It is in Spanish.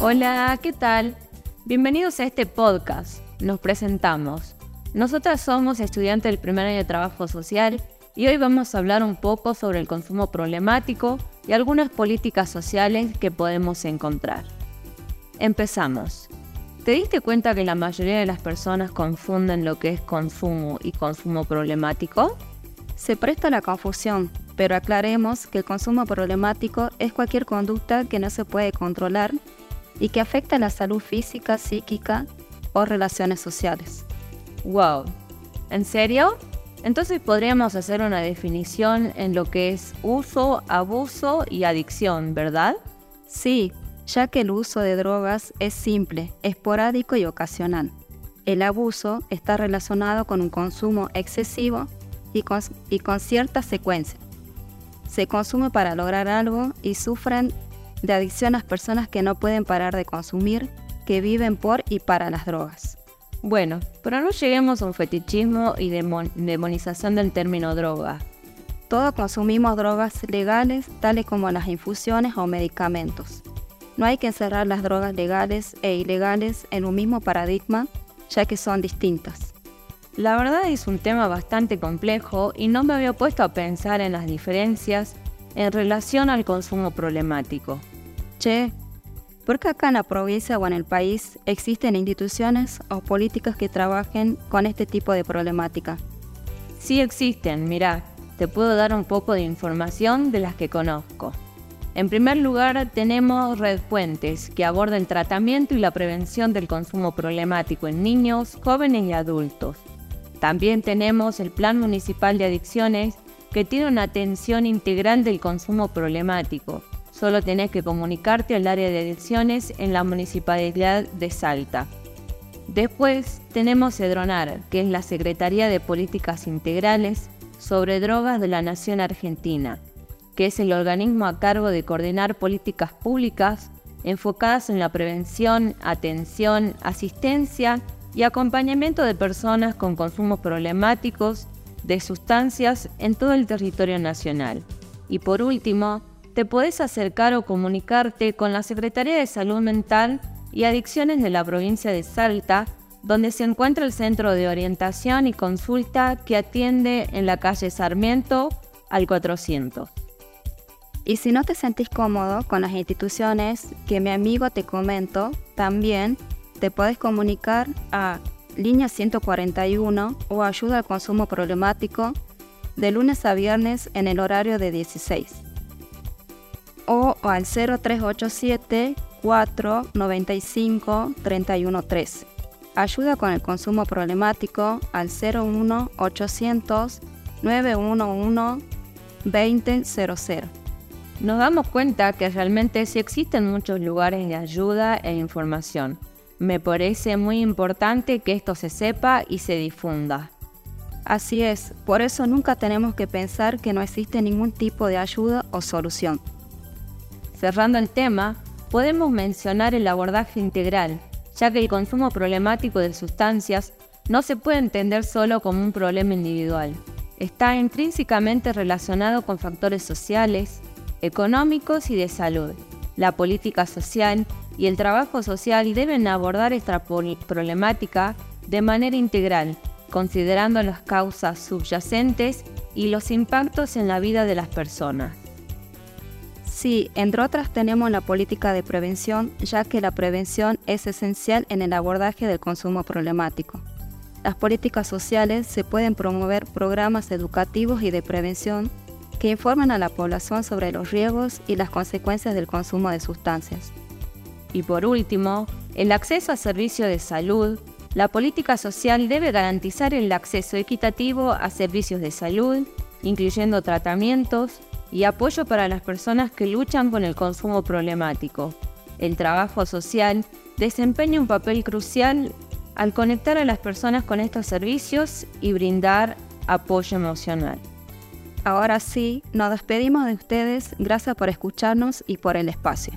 Hola, ¿qué tal? Bienvenidos a este podcast. Nos presentamos. Nosotras somos estudiantes del primer año de trabajo social y hoy vamos a hablar un poco sobre el consumo problemático y algunas políticas sociales que podemos encontrar. Empezamos. ¿Te diste cuenta que la mayoría de las personas confunden lo que es consumo y consumo problemático? Se presta la confusión, pero aclaremos que el consumo problemático es cualquier conducta que no se puede controlar y que afecta la salud física, psíquica o relaciones sociales. ¡Wow! ¿En serio? Entonces podríamos hacer una definición en lo que es uso, abuso y adicción, ¿verdad? Sí, ya que el uso de drogas es simple, esporádico y ocasional. El abuso está relacionado con un consumo excesivo y con, y con cierta secuencia. Se consume para lograr algo y sufren de adicción las personas que no pueden parar de consumir, que viven por y para las drogas. Bueno, pero no lleguemos a un fetichismo y demonización del término droga. Todos consumimos drogas legales, tales como las infusiones o medicamentos. No hay que encerrar las drogas legales e ilegales en un mismo paradigma, ya que son distintas. La verdad es un tema bastante complejo y no me había puesto a pensar en las diferencias en relación al consumo problemático. Che, ¿por qué acá en la provincia o en el país existen instituciones o políticas que trabajen con este tipo de problemática? Sí existen, mirá, te puedo dar un poco de información de las que conozco. En primer lugar, tenemos Red Puentes, que aborda el tratamiento y la prevención del consumo problemático en niños, jóvenes y adultos. También tenemos el Plan Municipal de Adicciones, que tiene una atención integral del consumo problemático. Solo tenés que comunicarte al área de adicciones en la Municipalidad de Salta. Después tenemos EDRONAR, que es la Secretaría de Políticas Integrales sobre Drogas de la Nación Argentina que es el organismo a cargo de coordinar políticas públicas enfocadas en la prevención, atención, asistencia y acompañamiento de personas con consumos problemáticos de sustancias en todo el territorio nacional. Y por último, te podés acercar o comunicarte con la Secretaría de Salud Mental y Adicciones de la provincia de Salta, donde se encuentra el Centro de Orientación y Consulta que atiende en la calle Sarmiento al 400. Y si no te sentís cómodo con las instituciones que mi amigo te comento, también te puedes comunicar a línea 141 o ayuda al consumo problemático de lunes a viernes en el horario de 16 o al 0387 495 313. Ayuda con el consumo problemático al 01 800 911 2000 nos damos cuenta que realmente sí existen muchos lugares de ayuda e información. Me parece muy importante que esto se sepa y se difunda. Así es, por eso nunca tenemos que pensar que no existe ningún tipo de ayuda o solución. Cerrando el tema, podemos mencionar el abordaje integral, ya que el consumo problemático de sustancias no se puede entender solo como un problema individual. Está intrínsecamente relacionado con factores sociales, económicos y de salud. La política social y el trabajo social deben abordar esta problemática de manera integral, considerando las causas subyacentes y los impactos en la vida de las personas. Sí, entre otras tenemos la política de prevención, ya que la prevención es esencial en el abordaje del consumo problemático. Las políticas sociales se pueden promover programas educativos y de prevención que informan a la población sobre los riesgos y las consecuencias del consumo de sustancias. Y por último, el acceso a servicios de salud. La política social debe garantizar el acceso equitativo a servicios de salud, incluyendo tratamientos y apoyo para las personas que luchan con el consumo problemático. El trabajo social desempeña un papel crucial al conectar a las personas con estos servicios y brindar apoyo emocional. Ahora sí, nos despedimos de ustedes. Gracias por escucharnos y por el espacio.